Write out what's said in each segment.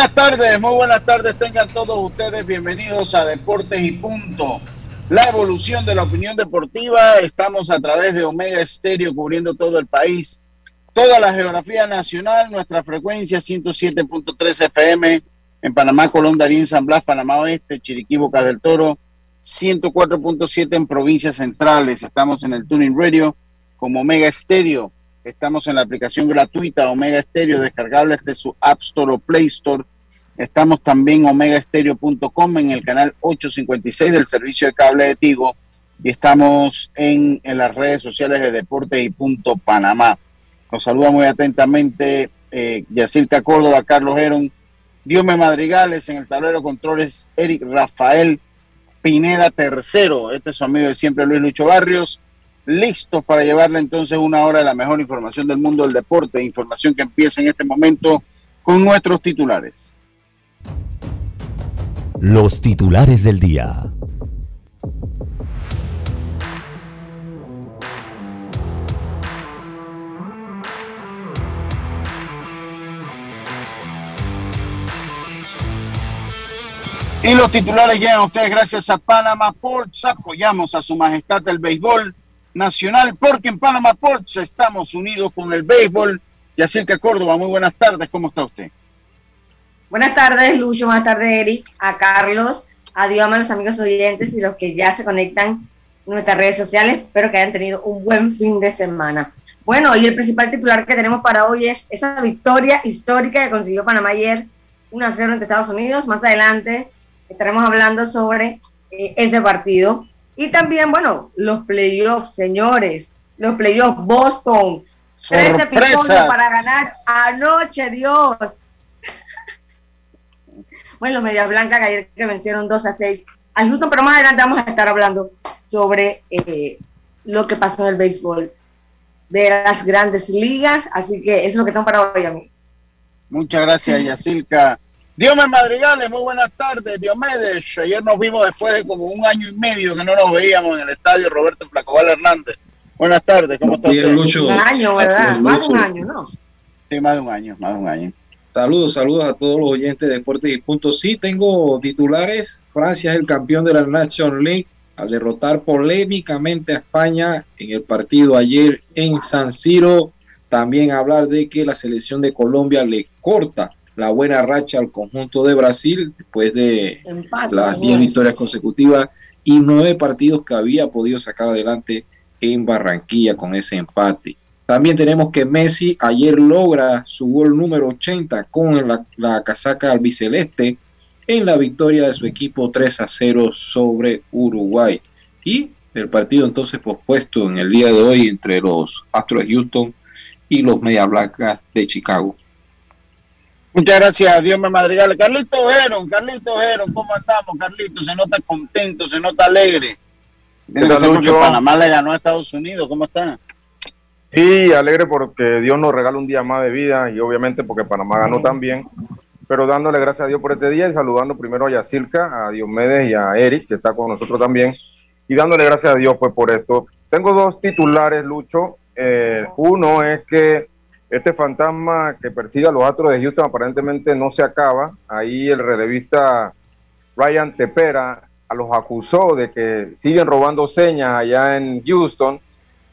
Buenas tardes, muy buenas tardes. Tengan todos ustedes bienvenidos a Deportes y Punto. La evolución de la opinión deportiva. Estamos a través de Omega Estéreo cubriendo todo el país, toda la geografía nacional. Nuestra frecuencia 107.3 FM en Panamá, Colón, Darín, San Blas, Panamá Oeste, Chiriquí, Boca del Toro. 104.7 en provincias centrales. Estamos en el Tuning Radio como Omega Estéreo Estamos en la aplicación gratuita Omega Stereo, descargable desde su App Store o Play Store. Estamos también omegastereo.com en el canal 856 del servicio de cable de Tigo y estamos en, las redes sociales de Deportes y Punto Panamá. Nos saluda muy atentamente eh, Córdoba, Carlos Heron, Diome Madrigales en el tablero controles, Eric Rafael Pineda tercero. Este es su amigo de siempre, Luis Lucho Barrios listos para llevarle entonces una hora de la mejor información del mundo del deporte, información que empieza en este momento con nuestros titulares. Los titulares del día. Y los titulares llegan a ustedes gracias a Panama Ports. Apoyamos a su majestad el béisbol nacional, porque en Panama Ports estamos unidos con el béisbol. Yacirca Córdoba, muy buenas tardes, ¿cómo está usted? Buenas tardes, Lucho, buenas tardes, Eric, a Carlos, adiós a los amigos oyentes y los que ya se conectan en nuestras redes sociales. Espero que hayan tenido un buen fin de semana. Bueno, y el principal titular que tenemos para hoy es esa victoria histórica que consiguió Panamá ayer, 1-0 ante Estados Unidos. Más adelante estaremos hablando sobre eh, ese partido. Y también, bueno, los playoffs, señores, los playoffs Boston. 13 para ganar anoche, Dios. Bueno, Media Blanca que ayer que vencieron 2 a 6 al Houston, pero más adelante vamos a estar hablando sobre eh, lo que pasó en el béisbol de las grandes ligas. Así que eso es lo que tengo para hoy, mí. Muchas gracias, Yacilca. Diomedes Madrigales, muy buenas tardes. Diomedes, ayer nos vimos después de como un año y medio que no nos veíamos en el estadio Roberto Flacobal Hernández. Buenas tardes, ¿cómo está usted? Un año, ¿verdad? Más de un año, ¿no? Sí, más de un año, más de un año. Saludos, saludos a todos los oyentes de Deportes y Puntos. Sí, tengo titulares. Francia es el campeón de la National League al derrotar polémicamente a España en el partido ayer en San Siro. También hablar de que la selección de Colombia le corta la buena racha al conjunto de Brasil después de las 10 victorias consecutivas y nueve partidos que había podido sacar adelante en Barranquilla con ese empate. También tenemos que Messi ayer logra su gol número 80 con la, la casaca albiceleste en la victoria de su equipo 3 a 0 sobre Uruguay. Y el partido entonces pospuesto en el día de hoy entre los Astros de Houston y los Media Blancas de Chicago. Muchas gracias, Dios me madrigal. Carlito Heron, Carlito Heron, ¿cómo estamos, Carlito? Se nota contento, se nota alegre. porque Panamá le ganó a Estados Unidos, ¿cómo está? Sí, alegre porque Dios nos regala un día más de vida y obviamente porque Panamá ganó también, pero dándole gracias a Dios por este día y saludando primero a Yacirca, a Diomedes y a Eric, que está con nosotros también, y dándole gracias a Dios pues por esto. Tengo dos titulares, Lucho. Eh, uno es que este fantasma que persigue a los Astros de Houston aparentemente no se acaba. Ahí el relevista Ryan Tepera los acusó de que siguen robando señas allá en Houston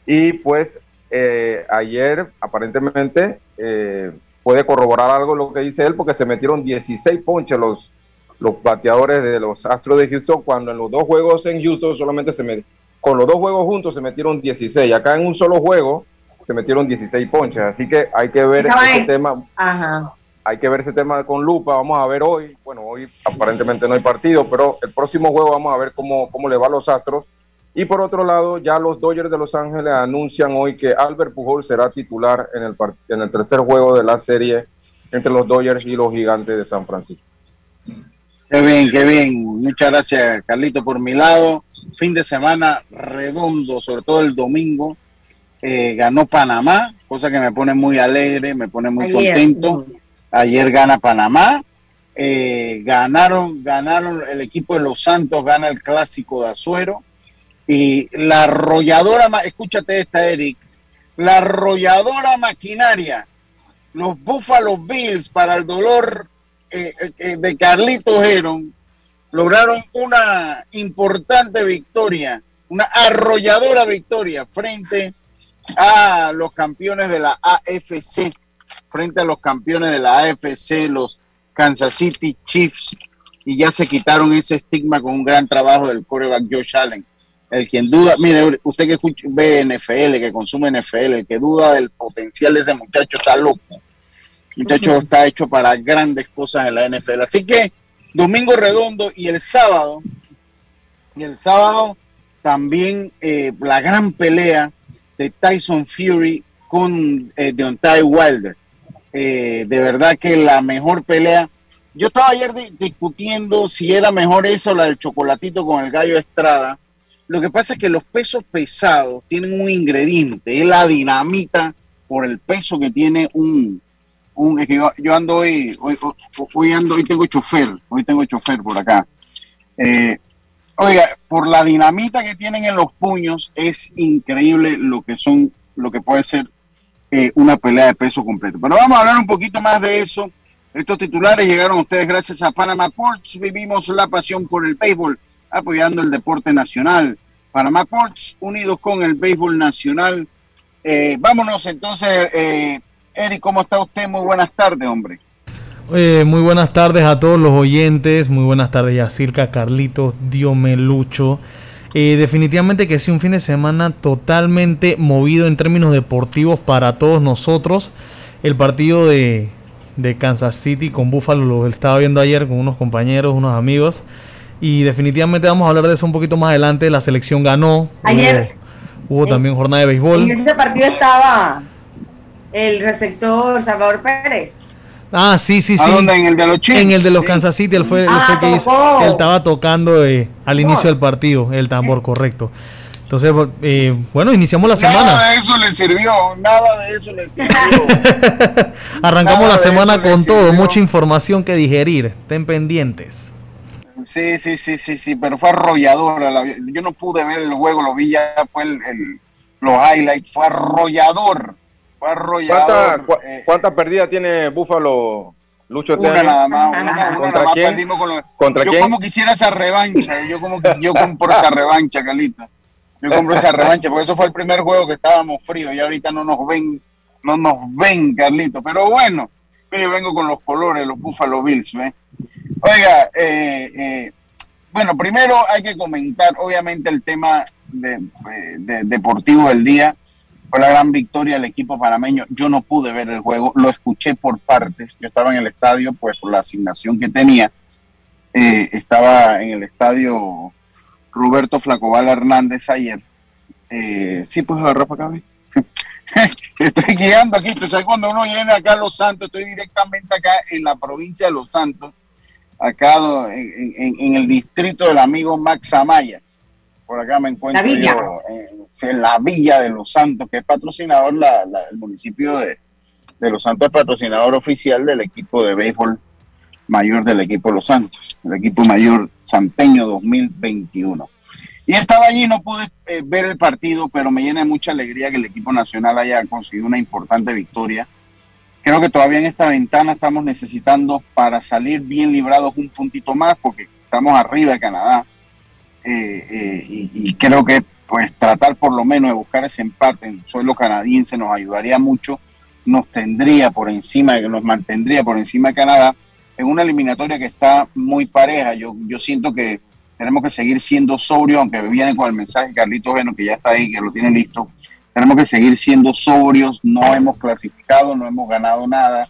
y pues eh, ayer aparentemente eh, puede corroborar algo lo que dice él, porque se metieron 16 ponches los, los bateadores de los Astros de Houston, cuando en los dos juegos en Houston solamente se metieron, con los dos juegos juntos se metieron 16. Acá en un solo juego se metieron 16 ponches. Así que hay que ver ese tema. Hay que ver ese tema con lupa. Vamos a ver hoy. Bueno, hoy aparentemente no hay partido, pero el próximo juego vamos a ver cómo, cómo le va a los Astros. Y por otro lado, ya los Dodgers de Los Ángeles anuncian hoy que Albert Pujol será titular en el, en el tercer juego de la serie entre los Dodgers y los Gigantes de San Francisco. Qué bien, qué bien. Muchas gracias, Carlito, por mi lado. Fin de semana redondo, sobre todo el domingo. Eh, ganó Panamá, cosa que me pone muy alegre, me pone muy contento. Ayer gana Panamá. Eh, ganaron, ganaron el equipo de Los Santos, gana el clásico de Azuero. Y la arrolladora, escúchate esta, Eric, la arrolladora maquinaria, los Buffalo Bills para el dolor eh, eh, de Carlitos Heron lograron una importante victoria, una arrolladora victoria frente a los campeones de la AFC, frente a los campeones de la AFC, los Kansas City Chiefs, y ya se quitaron ese estigma con un gran trabajo del coreback Josh Allen. El quien duda, mire, usted que escucha, ve NFL, que consume NFL, el que duda del potencial de ese muchacho está loco muchacho está hecho para grandes cosas en la NFL. Así que domingo redondo y el sábado, y el sábado también eh, la gran pelea de Tyson Fury con eh, Deontay Wilder. Eh, de verdad que la mejor pelea. Yo estaba ayer discutiendo si era mejor esa o la del chocolatito con el gallo Estrada. Lo que pasa es que los pesos pesados tienen un ingrediente, es la dinamita por el peso que tiene un, es que yo, ando hoy, hoy, ando, hoy tengo chofer, hoy tengo chofer por acá. Eh, oiga, por la dinamita que tienen en los puños, es increíble lo que son, lo que puede ser eh, una pelea de peso completo. Pero vamos a hablar un poquito más de eso. Estos titulares llegaron ustedes gracias a Panama Ports. Vivimos la pasión por el béisbol, apoyando el deporte nacional. Panama Ports, unidos con el béisbol nacional. Eh, vámonos entonces Eric, ¿cómo está usted? Muy buenas tardes, hombre. muy buenas tardes a todos los oyentes, muy buenas tardes Yacirca, Carlitos, Diomelucho. Eh, definitivamente que sí, un fin de semana totalmente movido en términos deportivos para todos nosotros. El partido de, Kansas City con Buffalo lo estaba viendo ayer con unos compañeros, unos amigos. Y definitivamente vamos a hablar de eso un poquito más adelante. La selección ganó. Ayer. Hubo, también jornada de béisbol. En ese partido estaba el receptor Salvador Pérez. Ah, sí, sí, sí. ¿En el de los Chiefs? En el de los Kansas City, él fue, ah, que hizo, él estaba tocando eh, al inicio del partido, el tambor, correcto. Entonces, eh, bueno, iniciamos la semana. Nada de eso le sirvió, nada de eso le sirvió. Arrancamos la semana con todo, mucha información que digerir, estén pendientes. Sí, sí, sí, sí, sí, pero fue arrolladora. Yo no pude ver el juego, lo vi ya, fue el, los highlights, fue arrollador. Fue arrollador. Eh, ¿Cuántas pérdidas tiene Búfalo, Lucho? Una este nada más. ¿Contra quién? yo como quisiera esa revancha. Yo como que yo compro esa revancha, Carlito. Yo compro esa revancha, porque eso fue el primer juego que estábamos fríos y ahorita no nos ven, no nos ven, Carlito. Pero bueno, yo vengo con los colores, los Buffalo Bills, ¿ves? Oiga, eh, eh, bueno, primero hay que comentar, obviamente, el tema de, de, deportivo del día fue la gran victoria del equipo panameño. Yo no pude ver el juego, lo escuché por partes. Yo estaba en el estadio, pues por la asignación que tenía. Eh, estaba en el estadio Roberto Flacobal Hernández ayer. Eh, sí, pues agarrar para acá. estoy guiando aquí. Tú sabes, cuando uno viene acá a Los Santos, estoy directamente acá en la provincia de Los Santos, acá en el distrito del amigo Max Amaya por acá me encuentro yo en, la Villa de Los Santos, que es patrocinador, la, el municipio de, Los Santos es patrocinador oficial del equipo de béisbol mayor del equipo de Los Santos, el equipo mayor santeño 2021. Y estaba allí, no pude eh, ver el partido, pero me llena de mucha alegría que el equipo nacional haya conseguido una importante victoria. Creo que todavía en esta ventana estamos necesitando para salir bien librados un puntito más, porque estamos arriba de Canadá eh, eh, y, creo que pues tratar por lo menos de buscar ese empate en suelo canadiense nos ayudaría mucho nos tendría por encima, nos mantendría por encima de Canadá en una eliminatoria que está muy pareja. Yo, yo siento que tenemos que seguir siendo sobrios, aunque viene con el mensaje Carlitos Geno, que ya está ahí, que lo tiene listo. Tenemos que seguir siendo sobrios, no hemos clasificado, no hemos ganado nada.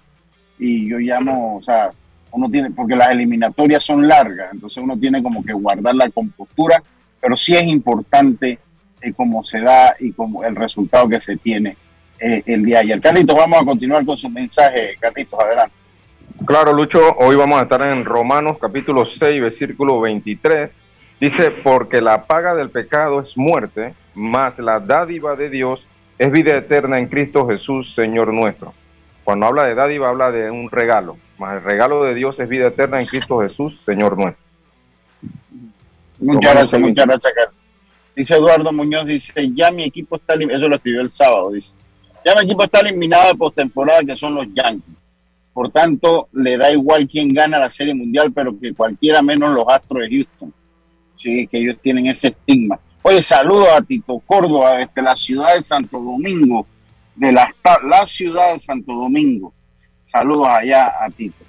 Y yo llamo, o sea, uno tiene, porque las eliminatorias son largas, entonces uno tiene como que guardar la compostura, pero sí es importante eh, cómo se da y como el resultado que se tiene eh, el día de ayer. Carlitos, vamos a continuar con su mensaje. Carlitos, adelante. Claro, Lucho, hoy vamos a estar en Romanos capítulo 6, versículo 23. Dice, porque la paga del pecado es muerte, mas la dádiva de Dios es vida eterna en Cristo Jesús, Señor nuestro. Cuando habla de dádiva, habla de un regalo, mas el regalo de Dios es vida eterna en Cristo Jesús, Señor nuestro. Muchas gracias, muchas gracias, Dice Eduardo Muñoz, dice, ya mi equipo está, eso lo escribió el sábado, dice, ya mi equipo está eliminado de postemporada, que son los Yankees. Por tanto, le da igual quién gana la Serie Mundial, pero que cualquiera menos los Astros de Houston. Sí, que ellos tienen ese estigma. Oye, saludos a Tito Córdoba desde la ciudad de Santo Domingo, de la, la ciudad de Santo Domingo. Saludos allá a Tito.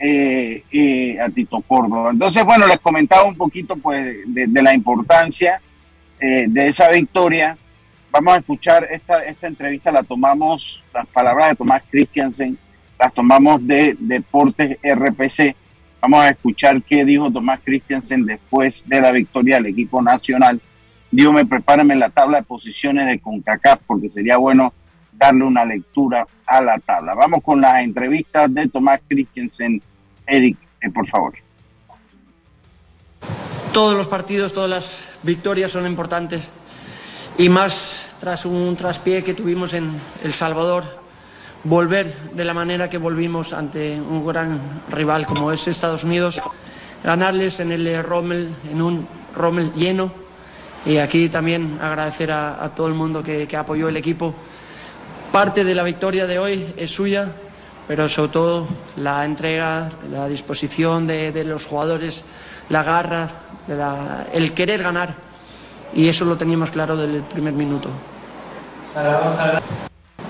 Eh, eh, a Tito Córdoba. Entonces, bueno, les comentaba un poquito pues de, la importancia eh, de esa victoria Vamos a escuchar esta, esta entrevista, la tomamos, las palabras de Tomás Christiansen, las tomamos de Deportes RPC. Vamos a escuchar qué dijo Tomás Christiansen después de la victoria del equipo nacional. me prepárame la tabla de posiciones de CONCACAF porque sería bueno darle una lectura a la tabla. Vamos con las entrevistas de Tomás Christiansen. Eric, eh, por favor. Todos los partidos, todas las victorias son importantes y más tras un traspié que tuvimos en El Salvador, volver de la manera que volvimos ante un gran rival como es Estados Unidos, ganarles en el Rommel, en un Rommel lleno. Y aquí también agradecer a, todo el mundo que, apoyó el equipo. Parte de la victoria de hoy es suya, pero sobre todo la entrega, la disposición de, los jugadores, la garra, el querer ganar y eso lo teníamos claro desde el primer minuto.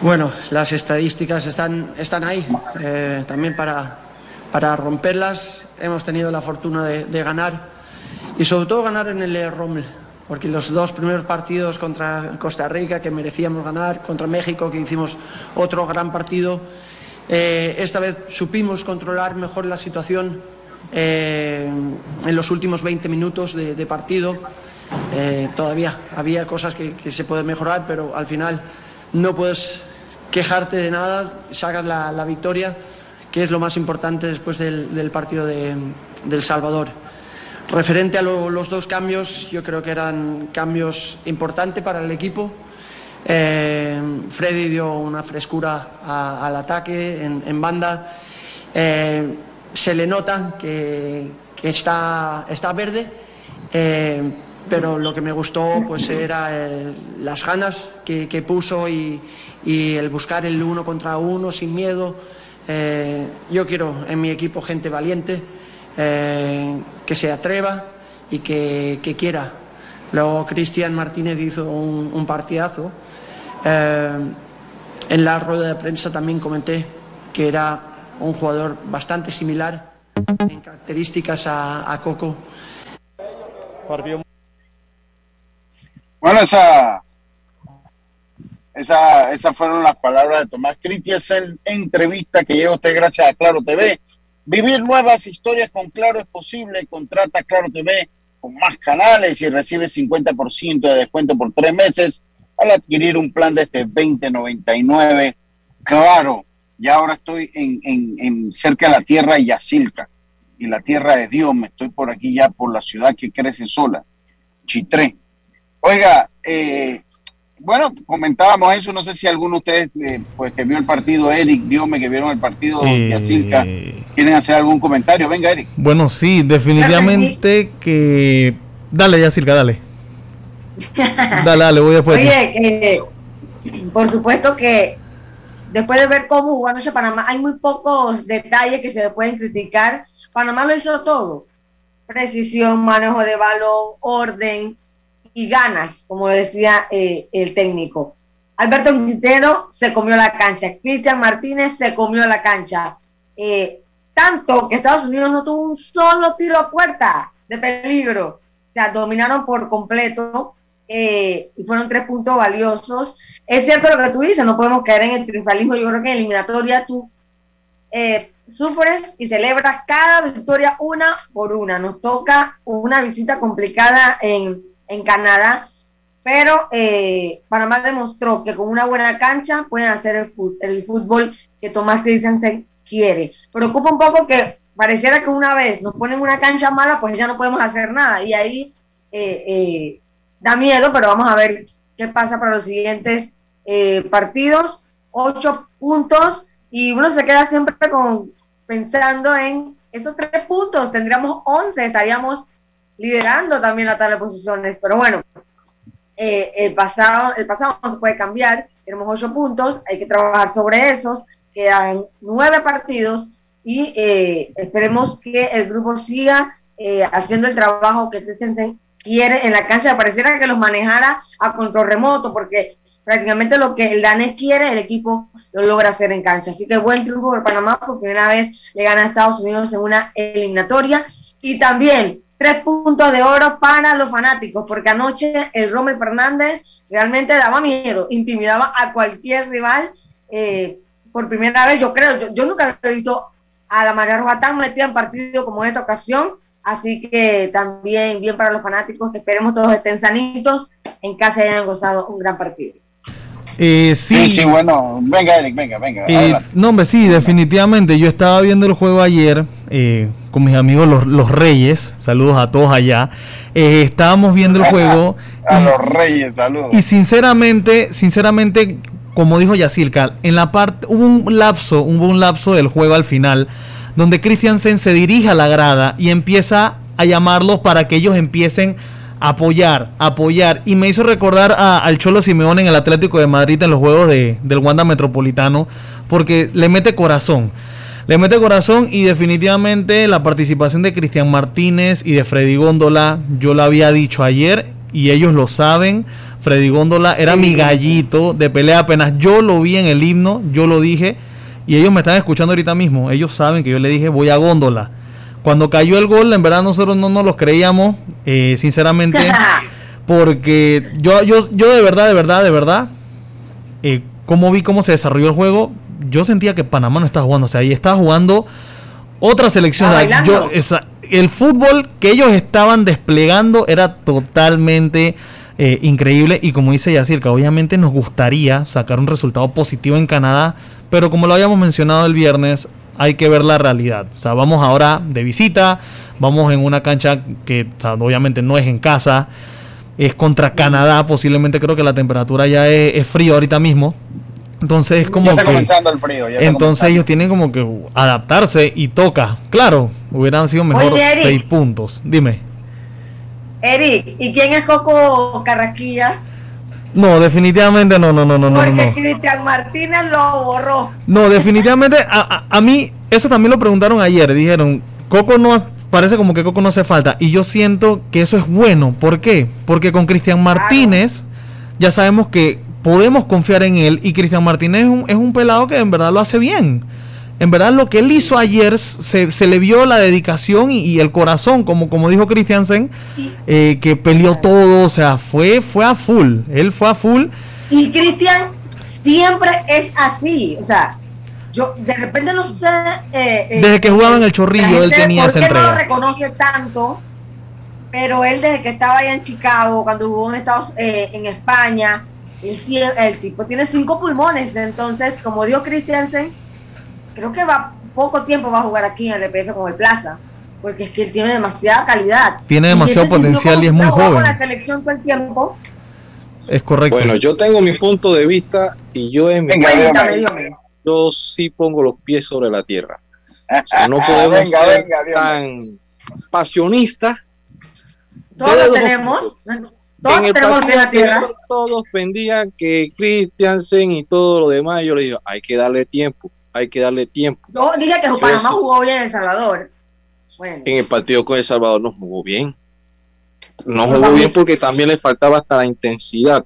Bueno, las estadísticas están, están ahí, eh, también para, para romperlas. Hemos tenido la fortuna de, ganar y sobre todo ganar en el Rommel, porque los dos primeros partidos contra Costa Rica que merecíamos ganar, contra México que hicimos otro gran partido, eh, esta vez supimos controlar mejor la situación eh, en los últimos 20 minutos de partido. Eh, todavía había cosas que, se pueden mejorar, pero al final no puedes quejarte de nada, sacas la, victoria, que es lo más importante después del, partido de, del Salvador. Referente a los dos cambios, yo creo que eran cambios importantes para el equipo. Eh, Freddy dio una frescura al ataque en, banda. Eh, se le nota que, está, está verde pero lo que me gustó pues era eh, las ganas que, puso y, el buscar el uno contra uno sin miedo. Eh, yo quiero en mi equipo gente valiente, eh, que se atreva y que, quiera. Luego Cristian Martínez hizo un, partidazo. en la rueda de prensa también comenté que era un jugador bastante similar en características a, a Coco. Bueno, esa, esa, esas fueron las palabras de Tomás Christiansen, entrevista que llega usted gracias a Claro TV. Vivir nuevas historias con Claro es posible. Contrata Claro TV con más canales y recibe 50% de descuento por tres meses al adquirir un plan de este 2099. Claro, ya ahora estoy en, en, en cerca de la tierra de Yacilca y la tierra de Dios. Me estoy por aquí ya por la ciudad que crece sola, Chitré. Oiga, eh, bueno, comentábamos eso, no sé si alguno de ustedes, eh, pues que vio el partido, Eric, Diome, que vieron el partido Yacirca, eh, quieren hacer algún comentario. Venga, Eric. Bueno, sí, definitivamente que... Dale, Yacirca, dale. dale, dale, voy después. Oye, por supuesto que después de ver cómo jugó anoche Panamá, hay muy pocos detalles que se pueden criticar. Panamá lo hizo todo. Precisión, manejo de balón, orden, y ganas, como decía eh, el técnico. Alberto Quintero se comió la cancha, Cristian Martínez se comió la cancha. Eh, tanto que Estados Unidos no tuvo un solo tiro a puerta de peligro. O sea, dominaron por completo eh, y fueron tres puntos valiosos. Es cierto lo que tú dices, no podemos caer en el triunfalismo. Yo creo que en eliminatoria tú eh, sufres y celebras cada victoria una por una. Nos toca una visita complicada en, en Canadá, pero eh, Panamá demostró que con una buena cancha pueden hacer el, el fútbol que Tomás Christensen quiere. Preocupa un poco que pareciera que una vez nos ponen una cancha mala, pues ya no podemos hacer nada. Y ahí eh, eh, da miedo, pero vamos a ver qué pasa para los siguientes eh, partidos. Ocho puntos y uno se queda siempre con pensando en esos tres puntos. Tendríamos once, estaríamos liderando también la tabla de posiciones. Pero bueno, el pasado el pasado no se puede cambiar. Tenemos ocho puntos, hay que trabajar sobre esos. Quedan nueve partidos y esperemos que el grupo siga haciendo el trabajo que Christensen quiere en la cancha, pareciera que los manejara a control remoto, porque prácticamente lo que el danés quiere, el equipo lo logra hacer en cancha. Así que buen triunfo por Panamá, por primera vez le gana a Estados Unidos en una eliminatoria. Y también tres puntos de oro para los fanáticos, porque anoche el Rommel Fernández realmente daba miedo, intimidaba a cualquier rival. Eh, por primera vez, yo creo, yo, nunca he visto a la María Roja tan metida en partido como en esta ocasión Así que también bien para los fanáticos, que esperemos todos estén sanitos en casa y hayan gozado un gran partido. Eh, sí. sí, bueno, venga Eric, venga, venga. Eh, no, hombre, sí, definitivamente. Yo estaba viendo el juego ayer eh, con mis amigos los, los, Reyes, saludos a todos allá. Eh, estábamos viendo el juego. a los Reyes, saludos. Y sinceramente, sinceramente, como dijo Yacirca, en la parte, hubo un lapso, hubo un lapso del juego al final donde Christiansen se dirige a la grada y empieza a llamarlos para que ellos empiecen a apoyar, apoyar. Y me hizo recordar al Cholo Simeone en el Atlético de Madrid en los juegos de, del Wanda Metropolitano, porque le mete corazón. Le mete corazón y definitivamente la participación de Cristian Martínez y de Freddy Góndola, yo lo había dicho ayer y ellos lo saben. Freddy Góndola era mi gallito de pelea apenas yo lo vi en el himno, yo lo dije y ellos me están escuchando ahorita mismo. Ellos saben que yo le dije voy a góndola. Cuando cayó el gol, en verdad nosotros no nos los creíamos, eh, sinceramente. porque yo, yo, yo de verdad, de verdad, de verdad, eh, como vi cómo se desarrolló el juego, yo sentía que Panamá no estaba jugando. O sea, ahí estaba jugando otra selección. Yo, el fútbol que ellos estaban desplegando era totalmente eh, increíble. Y como dice Yacirca, obviamente nos gustaría sacar un resultado positivo en Canadá pero como lo habíamos mencionado el viernes, hay que ver la realidad. O sea, vamos ahora de visita, vamos en una cancha que obviamente no es en casa, es contra Canadá, posiblemente creo que la temperatura ya es, frío ahorita mismo. Entonces es como ya está comenzando el frío. entonces ellos tienen como que adaptarse y toca. Claro, hubieran sido mejor seis puntos. Dime. Eric, ¿y quién es Coco Carraquilla? No, definitivamente no, no, no, no. Porque Cristian Martínez lo borró. No, definitivamente a, a, mí, eso también lo preguntaron ayer. Dijeron, Coco no, parece como que Coco no hace falta. Y yo siento que eso es bueno. ¿Por qué? Porque con Cristian Martínez ya sabemos que podemos confiar en él. Y Cristian Martínez es un, es un pelado que en verdad lo hace bien en verdad lo que él hizo ayer se, le vio la dedicación y, el corazón, como, como dijo Christiansen, eh, que peleó todo, o sea, fue, fue a full, él fue a full. Y Cristian siempre es así, o sea, yo de repente no sé... Eh, eh, desde que jugaba en el chorrillo, él tenía esa entrega. no lo reconoce tanto, pero él desde que estaba allá en Chicago, cuando jugó en, Estados, en España, el, el tipo tiene cinco pulmones, entonces, como dijo Christiansen, creo que va poco tiempo va a jugar aquí en el EPF con el Plaza, porque es que él tiene demasiada calidad. Tiene demasiado potencial y es muy joven. Con la selección todo el tiempo. Es correcto. Bueno, yo tengo mi punto de vista y yo en mi yo sí pongo los pies sobre la tierra. O sea, no podemos ser tan pasionistas. Todos tenemos. Todos en tenemos la tierra. Todos pendían que Christiansen y todo lo demás. Yo le digo, hay que darle tiempo hay que darle tiempo. Yo dije que Panamá jugó bien en El Salvador. En el partido con El Salvador no jugó bien. No jugó bien porque también le faltaba hasta la intensidad,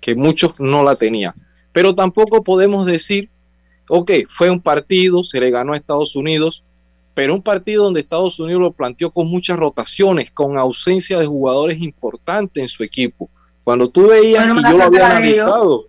que muchos no la tenían. Pero tampoco podemos decir, ok, fue un partido, se le ganó a Estados Unidos, pero un partido donde Estados Unidos lo planteó con muchas rotaciones, con ausencia de jugadores importantes en su equipo. Cuando tú veías, y yo lo había analizado,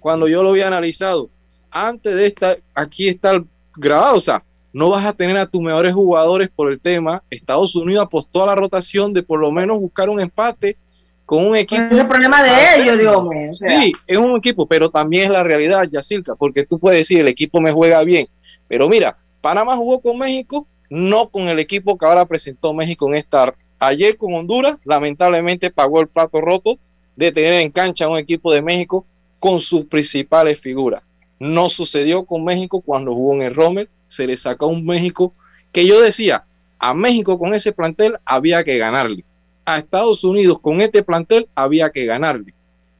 cuando yo lo había analizado, antes de esta, aquí está el grabado, o sea, no vas a tener a tus mejores jugadores por el tema. Estados Unidos apostó a la rotación de por lo menos buscar un empate con un equipo. Es el problema de ellos, Dios mío. Sí, es un equipo, pero también es la realidad, Yacirca, porque tú puedes decir el equipo me juega bien, pero mira, Panamá jugó con México, no con el equipo que ahora presentó México en esta. Ayer con Honduras, lamentablemente pagó el plato roto de tener en cancha un equipo de México con sus principales figuras. No sucedió con México cuando jugó en el Rommel, se le sacó un México que yo decía, a México con ese plantel había que ganarle. A Estados Unidos con este plantel había que ganarle.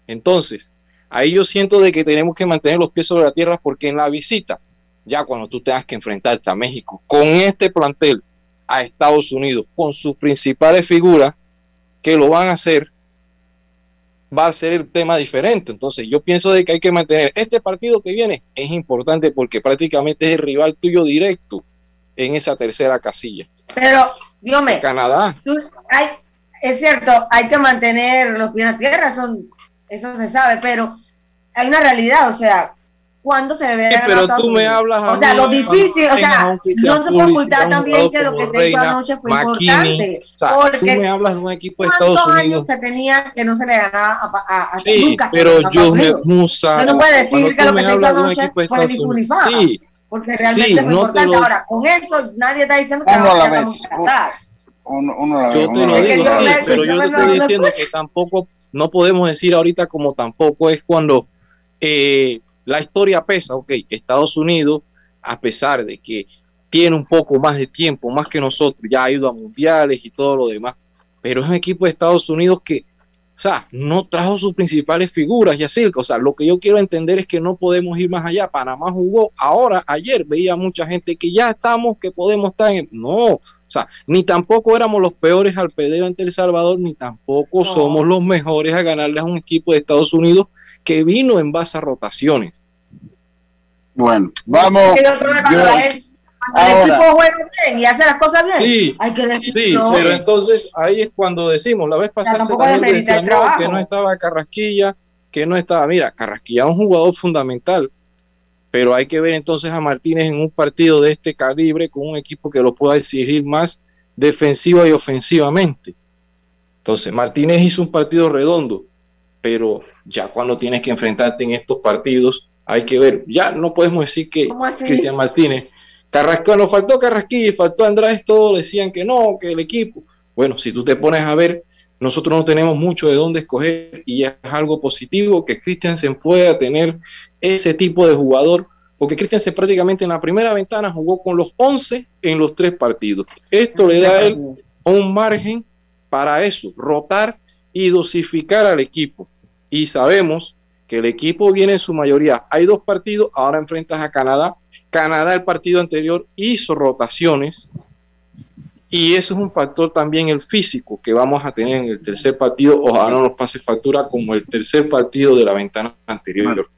Entonces, ahí yo siento de que tenemos que mantener los pies sobre la tierra porque en la visita, ya cuando tú tengas que enfrentarte a México con este plantel, a Estados Unidos, con sus principales figuras, que lo van a hacer, va a ser el tema diferente. Entonces, yo pienso de que hay que mantener este partido que viene es importante porque prácticamente es el rival tuyo directo en esa tercera casilla. Pero, Dios Canadá. hay, es cierto, hay que mantener los pies la tierra, son, eso se sabe, pero hay una realidad, o sea, cuándo se debe sí, pero tú me hablas o sea lo difícil o sea no se puede ocultar también que lo que se hizo anoche fue importante o sea, porque tú me hablas de un equipo de Estados Unidos se tenía que no se le ganaba a, a, a sí, nunca pero yo me Musa no puede decir que lo que se hizo anoche fue difunifado sí porque realmente sí, fue no importante. lo... ahora con eso nadie está diciendo que Uno a la vamos vez. a tratar Uno, uno la yo te lo digo sí, pero yo te estoy diciendo que tampoco no podemos decir ahorita como tampoco es cuando eh, la historia pesa, ok, Estados Unidos, a pesar de que tiene un poco más de tiempo, más que nosotros, ya ha ido a mundiales y todo lo demás, pero es un equipo de Estados Unidos que, o sea, no trajo sus principales figuras, ya o sea, lo que yo quiero entender es que no podemos ir más allá. Panamá jugó ahora, ayer veía mucha gente que ya estamos, que podemos estar en... No, o sea, ni tampoco éramos los peores al perder ante El Salvador, ni tampoco No. somos los mejores a ganarle a un equipo de Estados Unidos que vino en base a rotaciones. Bueno, vamos. Y otro de cuando el ahora- equipo juega bien y hace las cosas bien Sí, hay que Sí, pero entonces ahí es cuando decimos, la vez pasada decía, no, que no estaba Carrasquilla, que no estaba, mira, Carrasquilla es un jugador fundamental, pero hay que ver entonces a Martínez en un partido de este calibre con un equipo que lo pueda exigir más defensiva y ofensivamente. Entonces, Martínez hizo un partido redondo, pero ya cuando tienes que enfrentarte en estos partidos, hay que ver, ya no podemos decir que. Cristian Martínez. Carrasco, nos faltó Carrasquilla faltó Andrade, todos decían que no, que el equipo. Bueno, si tú te pones a ver, nosotros no tenemos mucho de dónde escoger y es algo positivo que Christiansen pueda tener ese tipo de jugador, porque Christiansen prácticamente en la primera ventana jugó con los 11 en los tres partidos. Esto le da a él un margen para eso, rotar y dosificar al equipo. Y sabemos que el equipo viene en su mayoría. Hay dos partidos, ahora enfrentas a Canadá. Canadá el partido anterior hizo rotaciones y eso es un factor también el físico que vamos a tener en el tercer partido. Ojalá no nos pase factura como el tercer partido de la ventana anterior.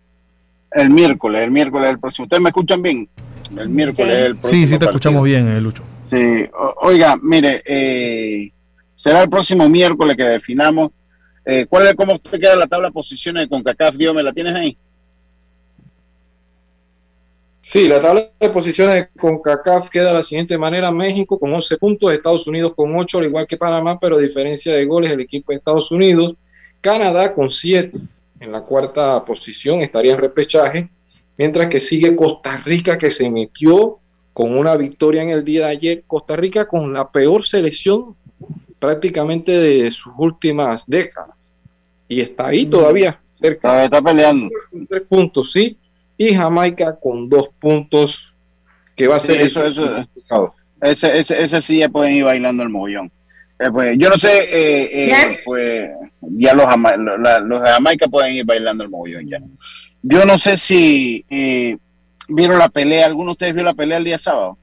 El miércoles, el miércoles el próximo. ¿Ustedes me escuchan bien? El miércoles Sí. el próximo. Sí, sí te partido. escuchamos bien, eh, Lucho. Sí, o- oiga, mire, eh, será el próximo miércoles que definamos. Eh, ¿Cuál es cómo te queda la tabla de posiciones de CONCACAF? Dios, ¿me la tienes ahí? Sí, la tabla de posiciones de CONCACAF queda de la siguiente manera. México con 11 puntos, Estados Unidos con 8, al igual que Panamá, pero a diferencia de goles el equipo de Estados Unidos. Canadá con 7 en la cuarta posición, estaría en repechaje, mientras que sigue Costa Rica que se metió con una victoria en el día de ayer. Costa Rica con la peor selección prácticamente de sus últimas décadas. Y está ahí todavía, cerca Está, está peleando. tres puntos, sí, y Jamaica con dos puntos, que va a Sí, ser eso- eso- complicado. Ese, ese, ese sí ya pueden ir bailando el mogollón. Eh, pues, yo no sé, eh, eh, pues ya los, la- los de Jamaica pueden ir bailando el mogollón ya. Yo no sé si eh, vieron la pelea, ¿alguno de ustedes vio la pelea el día sábado?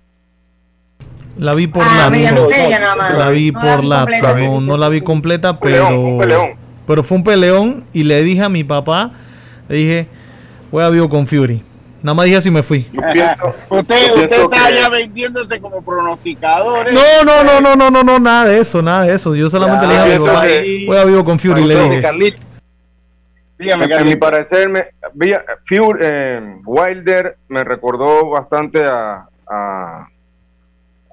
La vi por Ah, nada más. La vi No por completa. No, no la vi completa, Un peleón, un pero. peleón. Pero fue un peleón y le dije a mi papá, le dije, Juega vivo con Fury. Nada más dije si me fui. usted usted está ya vendiéndose como pronosticador. No, no, no, no, no, no, no, nada de eso, nada de eso. Yo solamente le dije, juega vivo con Fury. Le dije. Dígame, a mi parecer, me, Fury, eh, Wilder me recordó bastante a, a,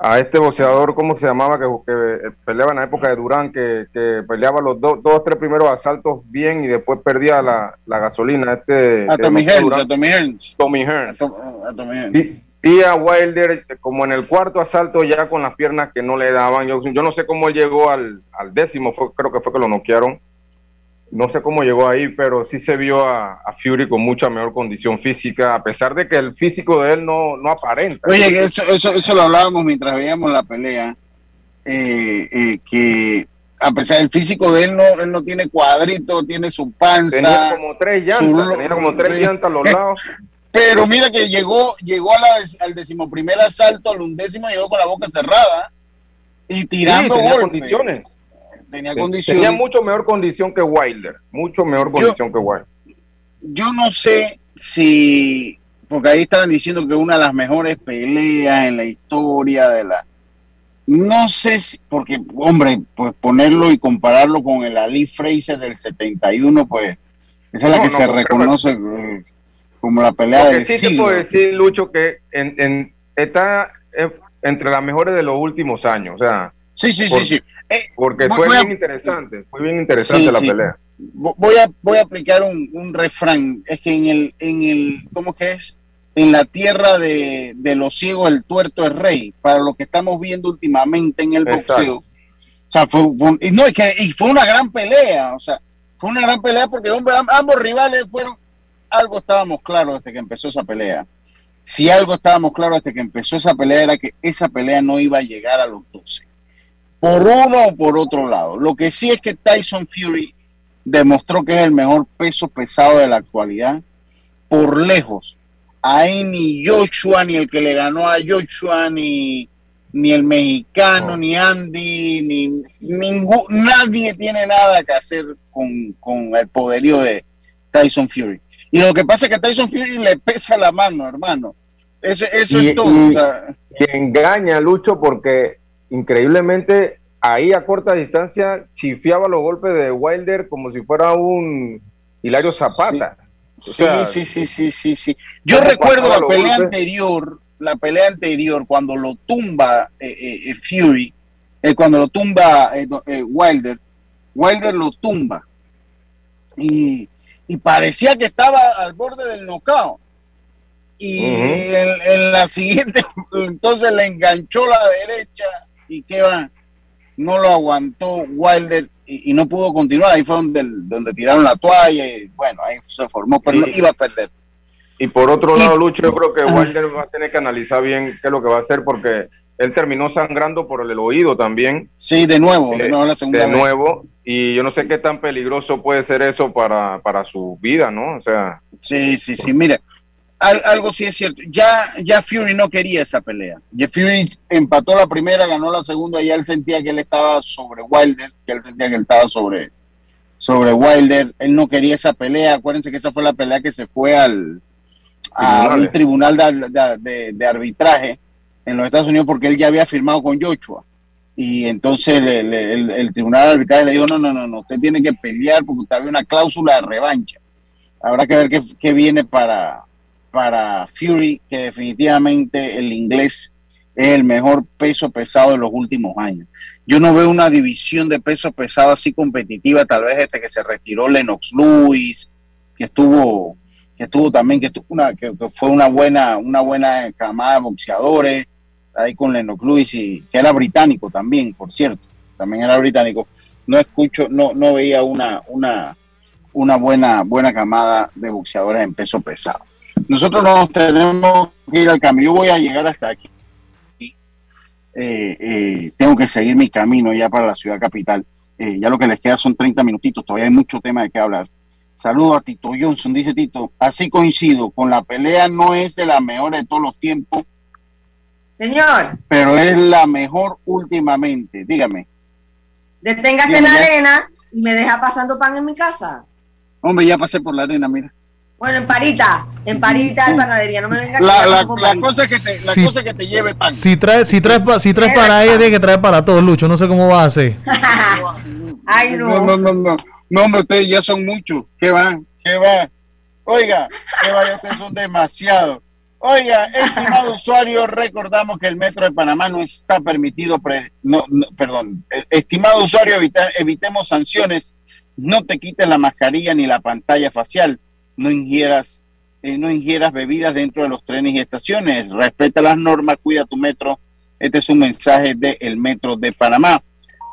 a, este boxeador, ¿cómo se llamaba? Que, que, peleaba en la época de Durán, que, que peleaba los dos o tres primeros asaltos bien y después perdía la, la gasolina. Este, a Tommy Hearns, a Tommy Hearns. Tommy Hearns. A, Tommy Hearns. Y, y, a Wilder, como en el cuarto asalto, ya con las piernas que no le daban. Yo, yo no sé cómo él llegó al, al décimo, fue, creo que fue que lo noquearon no sé cómo llegó ahí, pero sí se vio a, Fury con mucha mejor condición física, a pesar de que el físico de él no, no aparenta. Oye, eso, eso, eso lo hablábamos mientras veíamos la pelea, eh, eh, que a pesar del físico de él, no, él no tiene cuadrito, tiene su panza. Tenía como tres llantas, tenía como tres llantas a los lados. Pero mira que llegó, llegó a la, al decimoprimer asalto, al undécimo, llegó con la boca cerrada y tirando sí, condiciones tenía condición. Tenía mucho mejor condición que Wilder, mucho mejor condición que Wilder. Yo no sé si, porque ahí estaban diciendo que una de las mejores peleas en la historia de la... No sé si, porque, hombre, pues ponerlo y compararlo con el Ali Fraser del 71, pues esa es la que se reconoce eh, como la pelea del sí siglo. puedo decir, Lucho, que en, está eh, entre las mejores de los últimos años, o sea... Sí, sí, sí, sí. Eh, Porque fue bien interesante, fue bien interesante la pelea. Voy a, voy a aplicar un, refrán, es que en el, en el, ¿cómo que es? En la tierra de, los ciegos el tuerto es rey, para lo que estamos viendo últimamente en el boxeo. O sea, fue, no, es que, y fue una gran pelea, o sea, fue una gran pelea porque ambos rivales fueron, algo estábamos claros desde que empezó esa pelea. Si algo estábamos claros desde que empezó esa pelea era que esa pelea no iba a llegar a los 12 por uno o por otro lado. Lo que sí es que Tyson Fury demostró que es el mejor peso pesado de la actualidad, por lejos. Ahí ni Joshua, ni el que le ganó a Joshua, ni, ni el mexicano, ni Andy, ni ningún, nadie tiene nada que hacer con, el poderío de Tyson Fury. Y lo que pasa es que a Tyson Fury le pesa la mano, hermano. Eso, eso es todo. Y, engaña, Lucho, porque increíblemente ahí a corta distancia chifiaba los golpes de Wilder como si fuera un Hilario Zapata. Sí, sí, sí, sí, sí, sí, Yo recuerdo la pelea anterior, la pelea anterior, cuando lo tumba eh, eh, eh Fury, eh, cuando lo tumba Wilder, Wilder lo tumba. Y, y, parecía que estaba al borde del knockout. Y en, la siguiente, entonces le enganchó la derecha y qué va, no lo aguantó Wilder y, no pudo continuar. Ahí fue donde, donde tiraron la toalla y bueno, ahí se formó, pero no iba a perder. Y por otro lado, Lucho, yo creo que Wilder va a tener que analizar bien qué es lo que va a hacer porque él terminó sangrando por el oído también. Sí, de nuevo, de nuevo la segunda De nuevo, y yo no sé qué tan peligroso puede ser eso para, para su vida, ¿no? O sea. Sí, sí, sí, mire, algo sí es cierto. Ya, ya Fury no quería esa pelea. Ya Fury empató la primera, ganó la segunda, y él sentía que él estaba sobre Wilder, que él sentía que él estaba sobre, sobre Wilder. Él no quería esa pelea. Acuérdense que esa fue la pelea que se fue al a un tribunal de, arbitraje en los Estados Unidos porque él ya había firmado con Joshua. Y entonces el, tribunal de arbitraje le dijo, no, no, no, no, usted tiene que pelear porque usted había una cláusula de revancha. Habrá que ver qué, qué viene para, para Fury, que definitivamente el inglés es el mejor peso pesado de los últimos años. Yo no veo una división de peso pesado así competitiva, tal vez este que se retiró Lennox Lewis, que estuvo, que estuvo también, que, una, que, fue una buena, una buena camada de boxeadores, ahí con Lennox Lewis, y que era británico también, por cierto, también era británico. No escucho, no, no veía una, una, una buena, buena camada de boxeadores en peso pesado. Nosotros nos tenemos que ir al cambio. Yo voy a llegar hasta aquí. Eh, eh, tengo que seguir mi camino ya para la ciudad capital. Eh, ya lo que les queda son 30 minutitos, todavía hay mucho tema de qué hablar. Saludo a Tito Johnson, dice Tito. Así coincido, con la pelea no es de la mejor de todos los tiempos. Señor. Pero es la mejor últimamente. Dígame. Deténgase en la arena y me deja pasando pan en mi casa. Hombre, ya pasé por la arena, mira. Bueno, en Parita, en Parita hay panadería, no me venga La, la, la cosa es que te, la Sí. cosa es que te lleve pan. Si traes si traes, si traes para ella, tiene que traer para todos, Lucho. No sé cómo va a hacer. Ay, no. No, no, no, no. No, hombre, ustedes ya son muchos. ¿Qué van? ¿Qué va? Oiga, que vaya, ustedes son demasiados. Oiga, estimado usuario, recordamos que el Metro de Panamá no está permitido, pre- no, no, perdón, Eh, estimado usuario, evita- evitemos sanciones, no te quites la mascarilla ni la pantalla facial, no ingieras, eh, no ingieras bebidas dentro de los trenes y estaciones, respeta las normas, cuida tu metro, este es un mensaje del Metro de Panamá.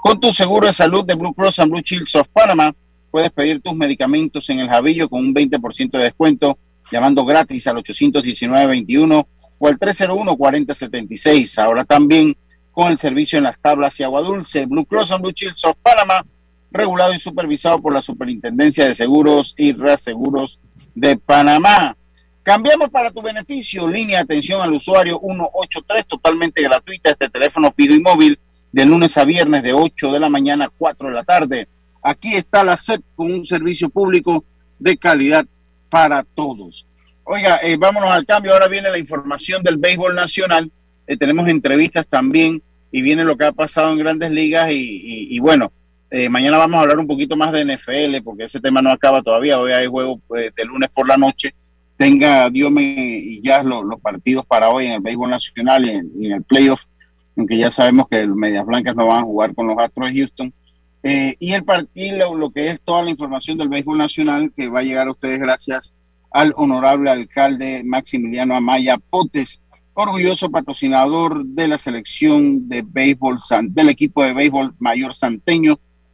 Con tu seguro de salud de Blue Cross and Blue Shields of Panama, puedes pedir tus medicamentos en el Javillo con un 20% de descuento, llamando gratis al 819-21 o al 301-4076. Ahora también con el servicio en las tablas y agua dulce. Blue Cross and Blue Shields of Panama, regulado y supervisado por la Superintendencia de Seguros y Reaseguros de Panamá. Cambiamos para tu beneficio. Línea de atención al usuario 183, totalmente gratuita. Este teléfono fijo y móvil de lunes a viernes de 8 de la mañana a 4 de la tarde. Aquí está la SEP con un servicio público de calidad para todos. Oiga, eh, vámonos al cambio. Ahora viene la información del béisbol nacional. Eh, tenemos entrevistas también y viene lo que ha pasado en grandes ligas. Y, bueno, eh, mañana vamos a hablar un poquito más de NFL porque ese tema no acaba todavía. Hoy hay juego eh, de lunes por la noche. Tenga Dios me y ya los, partidos para hoy en el béisbol nacional y en, y en el playoff, aunque ya sabemos que los Medias Blancas no van a jugar con los Astros de Houston. Eh, y el partido, lo que es toda la información del béisbol nacional que va a llegar a ustedes gracias al honorable alcalde Maximiliano Amaya Potes, orgulloso patrocinador de la selección de béisbol del equipo de béisbol mayor santeño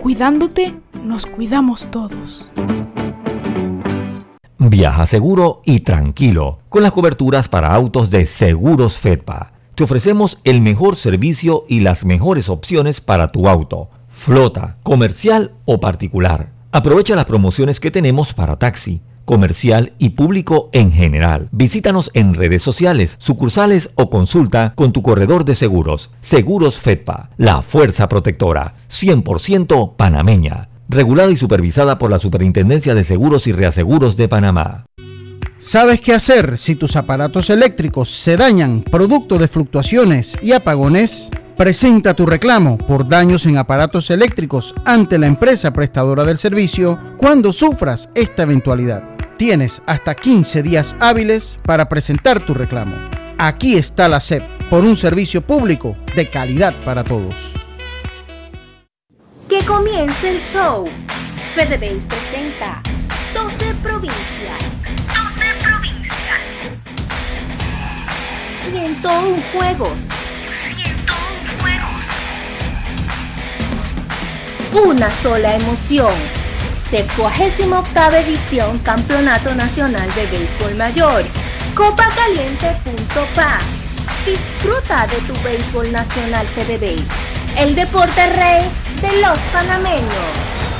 Cuidándote, nos cuidamos todos. Viaja seguro y tranquilo con las coberturas para autos de Seguros Fedpa. Te ofrecemos el mejor servicio y las mejores opciones para tu auto, flota, comercial o particular. Aprovecha las promociones que tenemos para taxi, comercial y público en general. Visítanos en redes sociales, sucursales o consulta con tu corredor de seguros. Seguros Fedpa, la fuerza protectora, 100% panameña regulada y supervisada por la Superintendencia de Seguros y Reaseguros de Panamá. ¿Sabes qué hacer si tus aparatos eléctricos se dañan producto de fluctuaciones y apagones? Presenta tu reclamo por daños en aparatos eléctricos ante la empresa prestadora del servicio cuando sufras esta eventualidad. Tienes hasta 15 días hábiles para presentar tu reclamo. Aquí está la SEP por un servicio público de calidad para todos. Que comience el show. FedeBase presenta 12 provincias. 12 provincias. 101 juegos. 101 juegos. Una sola emoción. 78 edición Campeonato Nacional de Béisbol Mayor. Copacaliente.pa. Disfruta de tu béisbol nacional FedeBase, el deporte rey de los panameños.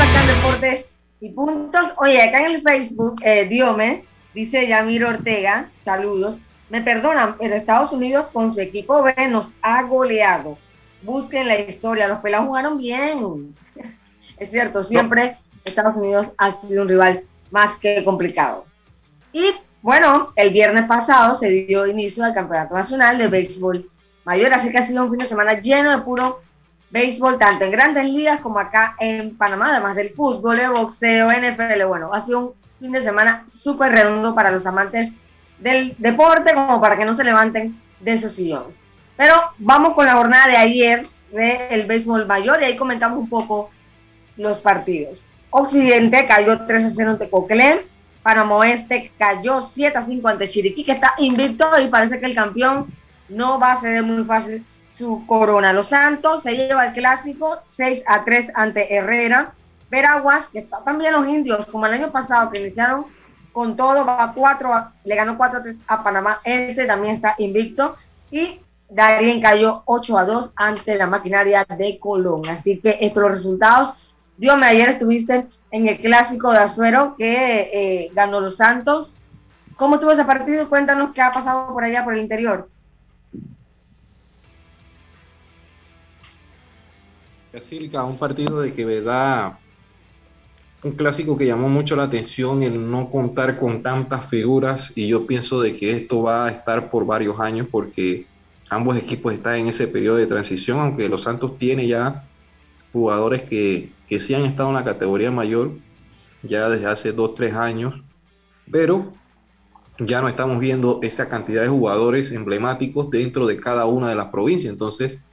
En Deportes y Puntos. Oye, acá en el Facebook, eh, Diome, dice Yamir Ortega, saludos. Me perdonan, pero Estados Unidos con su equipo B nos ha goleado. Busquen la historia, los pelados jugaron bien. Es cierto, siempre Estados Unidos ha sido un rival más que complicado. Y bueno, el viernes pasado se dio inicio al Campeonato Nacional de Béisbol Mayor, así que ha sido un fin de semana lleno de puro béisbol, tanto en grandes ligas como acá en Panamá, además del fútbol, el boxeo, NFL. Bueno, ha sido un fin de semana súper redondo para los amantes del deporte, como para que no se levanten de su sillón. Pero vamos con la jornada de ayer del béisbol mayor y ahí comentamos un poco los partidos. Occidente cayó 3 a 0 ante Coquelin. Panamá Oeste cayó 7 a 5 ante Chiriquí, que está invicto y parece que el campeón no va a ceder muy fácil su corona. Los Santos se lleva el clásico 6 a 3 ante Herrera. Veraguas, que está también los indios, como el año pasado, que iniciaron con todo, va 4 a, le ganó 4 a 3 a Panamá. Este también está invicto. Y Darien cayó 8 a 2 ante la maquinaria de Colón. Así que estos los resultados. Dios me ayer estuviste en el clásico de Azuero que eh, ganó los Santos. ¿Cómo estuvo ese partido? Cuéntanos qué ha pasado por allá, por el interior. Silca, un partido de que verdad, un clásico que llamó mucho la atención el no contar con tantas figuras y yo pienso de que esto va a estar por varios años porque ambos equipos están en ese periodo de transición, aunque los Santos tiene ya jugadores que, que sí han estado en la categoría mayor ya desde hace dos, tres años, pero ya no estamos viendo esa cantidad de jugadores emblemáticos dentro de cada una de las provincias. Entonces,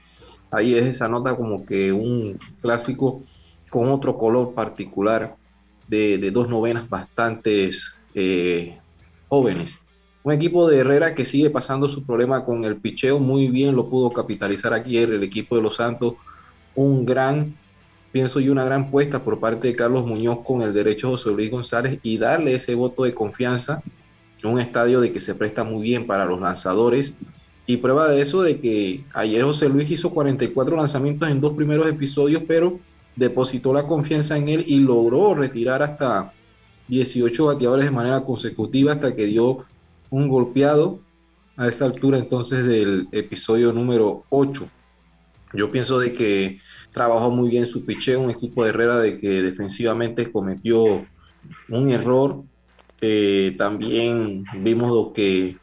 ahí es esa nota como que un clásico con otro color particular de, dos novenas bastantes eh, jóvenes. Un equipo de Herrera que sigue pasando su problema con el picheo, muy bien lo pudo capitalizar ayer el equipo de los Santos, un gran, pienso yo, una gran puesta por parte de Carlos Muñoz con el derecho de José Luis González y darle ese voto de confianza en un estadio de que se presta muy bien para los lanzadores y prueba de eso de que ayer José Luis hizo 44 lanzamientos en dos primeros episodios, pero depositó la confianza en él y logró retirar hasta 18 bateadores de manera consecutiva hasta que dio un golpeado a esa altura entonces del episodio número 8. Yo pienso de que trabajó muy bien su picheo, un equipo de Herrera de que defensivamente cometió un error. Eh, también vimos lo que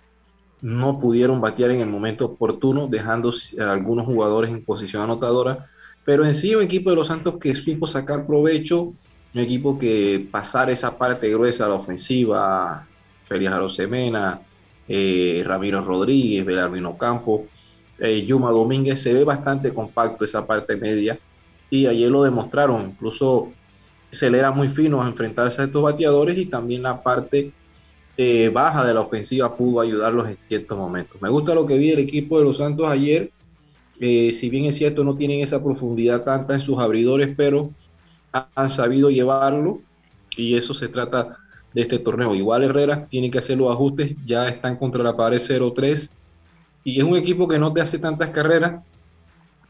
no pudieron batear en el momento oportuno, dejando a algunos jugadores en posición anotadora. pero en sí un equipo de los Santos que supo sacar provecho, un equipo que pasar esa parte gruesa a la ofensiva, Félix Arosemena, eh, Ramiro Rodríguez, Belarmino Campo, eh, Yuma Domínguez, se ve bastante compacto esa parte media y ayer lo demostraron, incluso se le era muy fino a enfrentarse a estos bateadores y también la parte eh, baja de la ofensiva pudo ayudarlos en ciertos momentos. Me gusta lo que vi el equipo de los Santos ayer, eh, si bien es cierto no tienen esa profundidad tanta en sus abridores, pero han sabido llevarlo y eso se trata de este torneo. Igual Herrera tiene que hacer los ajustes, ya están contra la pared 0-3 y es un equipo que no te hace tantas carreras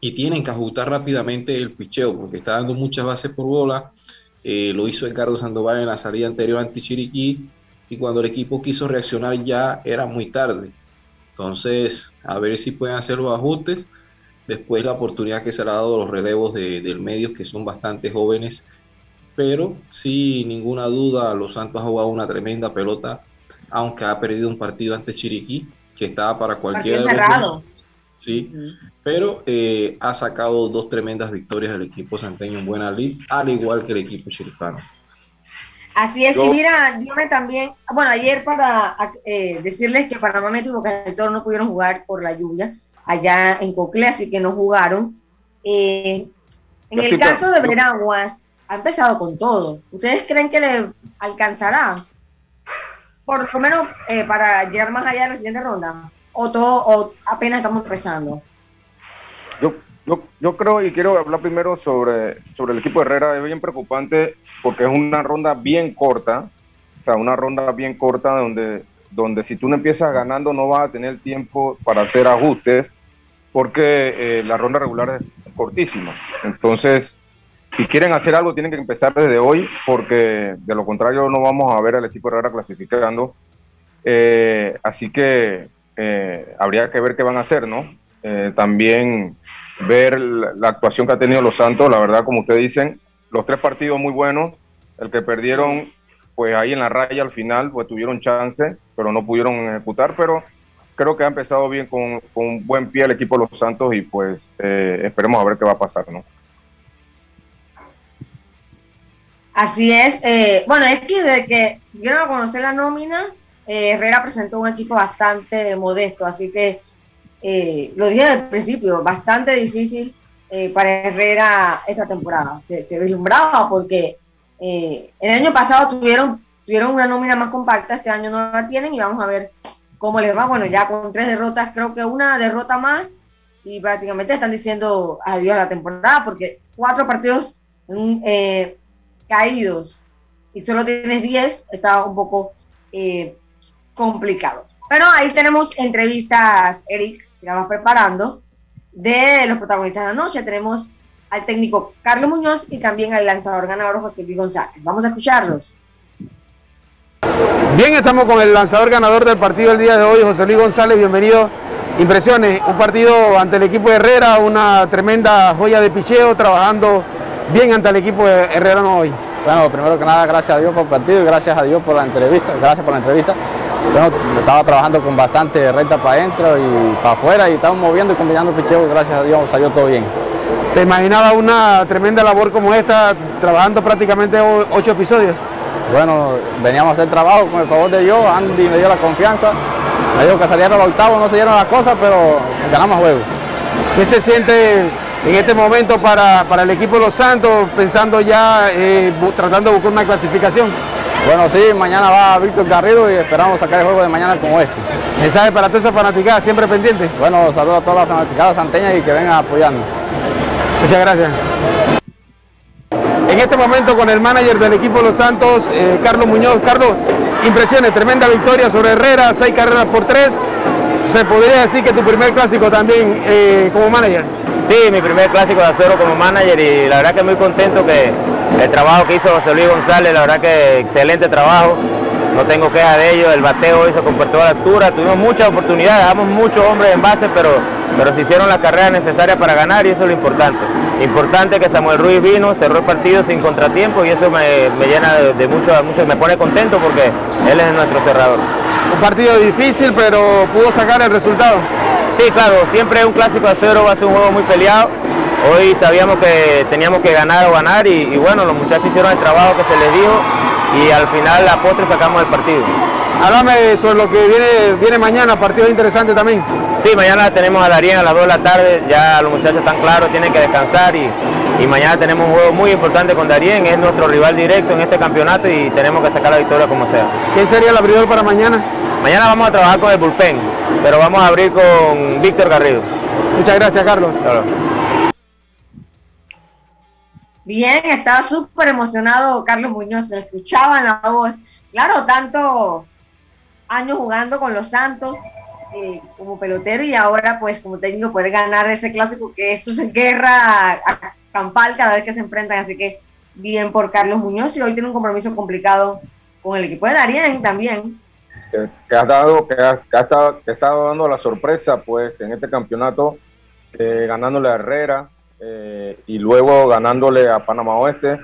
y tienen que ajustar rápidamente el picheo porque está dando muchas bases por bola. Eh, lo hizo Edgardo Sandoval en la salida anterior ante Chiriquí y cuando el equipo quiso reaccionar ya era muy tarde. Entonces, a ver si pueden hacer los ajustes. Después la oportunidad que se le ha dado a los relevos de, del medio, que son bastante jóvenes. Pero sin ninguna duda, Los Santos ha jugado una tremenda pelota, aunque ha perdido un partido ante Chiriquí, que estaba para cualquier cerrado. Sí, pero eh, ha sacado dos tremendas victorias el equipo santeño en buena lid, al igual que el equipo chiricano. Así es, y mira, dime también, bueno, ayer para eh, decirles que Panamá Metro y Boca no pudieron jugar por la lluvia allá en Cocle, así que no jugaron. Eh, en el caso de Veraguas, ha empezado con todo. ¿Ustedes creen que le alcanzará? Por lo menos eh, para llegar más allá de la siguiente ronda. O todo, o apenas estamos empezando. Yo, yo, yo creo y quiero hablar primero sobre, sobre el equipo Herrera. Es bien preocupante porque es una ronda bien corta. O sea, una ronda bien corta donde, donde si tú no empiezas ganando no vas a tener tiempo para hacer ajustes porque eh, la ronda regular es cortísima. Entonces, si quieren hacer algo, tienen que empezar desde hoy, porque de lo contrario no vamos a ver al equipo Herrera clasificando. Eh, así que eh, habría que ver qué van a hacer, ¿no? también ver la, actuación que ha tenido los Santos, la verdad, como ustedes dicen, los tres partidos muy buenos, el que perdieron, pues ahí en la raya al final, pues tuvieron chance, pero no pudieron ejecutar, pero creo que ha empezado bien con, con, un buen pie el equipo de los Santos y pues eh, esperemos a ver qué va a pasar, ¿no? Así es. Eh, bueno, es que desde que yo no conocí la nómina, eh, Herrera presentó un equipo bastante modesto, así que eh, lo dije el principio, bastante difícil eh, para Herrera esta temporada. Se, se vislumbraba porque el año pasado tuvieron, tuvieron una nómina más compacta, este año no la tienen y vamos a ver cómo les va. Bueno, ya con tres derrotas, creo que una derrota más y prácticamente están diciendo adiós a la temporada porque cuatro partidos eh, caídos y solo tienes 10, está un poco eh, complicado. Pero ahí tenemos entrevistas, Eric, que la vas preparando, de los protagonistas de la noche. Tenemos al técnico Carlos Muñoz y también al lanzador ganador José Luis González. Vamos a escucharlos. Bien, estamos con el lanzador ganador del partido del día de hoy, José Luis González, bienvenido. Impresiones, un partido ante el equipo de Herrera, una tremenda joya de picheo, trabajando bien ante el equipo de Herrera hoy. Bueno, primero que nada, gracias a Dios por el partido y gracias a Dios por la entrevista, gracias por la entrevista. Bueno, estaba trabajando con bastante recta para adentro y para afuera y estamos moviendo y combinando picheo, gracias a Dios salió todo bien. ¿Te imaginaba una tremenda labor como esta, trabajando prácticamente ocho episodios? Bueno, veníamos a hacer trabajo con el favor de Dios, Andy me dio la confianza, me dijo que saliera el octavo, no se dieron las cosas, pero ganamos juego. ¿Qué se siente en este momento para, para el equipo de Los Santos, pensando ya, eh, tratando de buscar una clasificación? Bueno, sí, mañana va Víctor Garrido y esperamos sacar el juego de mañana como este. ¿Mensaje para todas esas fanaticadas siempre pendiente? Bueno, saludos a todas las fanaticadas santeñas y que vengan apoyando. Muchas gracias. En este momento con el manager del equipo Los Santos, eh, Carlos Muñoz. Carlos, impresiones, tremenda victoria sobre Herrera, seis carreras por tres. Se podría decir que tu primer clásico también eh, como manager. Sí, mi primer clásico de acero como manager y la verdad que muy contento que el trabajo que hizo José Luis González, la verdad que excelente trabajo. No tengo queja de ello, el bateo hoy se comportó a la altura, tuvimos muchas oportunidades, damos muchos hombres en base, pero, pero se hicieron las carreras necesarias para ganar y eso es lo importante. Importante que Samuel Ruiz vino, cerró el partido sin contratiempo y eso me, me llena de, de mucho, mucho, me pone contento porque él es nuestro cerrador. Un partido difícil, pero pudo sacar el resultado. Sí, claro, siempre un clásico de acero va a ser un juego muy peleado. Hoy sabíamos que teníamos que ganar o ganar y, y bueno, los muchachos hicieron el trabajo que se les dijo y al final a postre sacamos el partido. Háblame sobre lo que viene, viene mañana, partido interesante también. Sí, mañana tenemos a Darien a las 2 de la tarde, ya los muchachos están claros, tienen que descansar y, y mañana tenemos un juego muy importante con Darien, es nuestro rival directo en este campeonato y tenemos que sacar la victoria como sea. ¿Quién sería el abridor para mañana? Mañana vamos a trabajar con el bullpen, pero vamos a abrir con Víctor Garrido. Muchas gracias, Carlos. Claro. Bien, estaba súper emocionado Carlos Muñoz, se escuchaba la voz. Claro, tantos años jugando con los Santos eh, como pelotero y ahora pues como técnico poder ganar ese clásico que esto es guerra campal cada vez que se enfrentan, así que bien por Carlos Muñoz y hoy tiene un compromiso complicado con el equipo de Darien también. que, que ha dado, que ha, estado, que dando la sorpresa, pues, en este campeonato, eh, ganándole a Herrera eh, y luego ganándole a Panamá Oeste.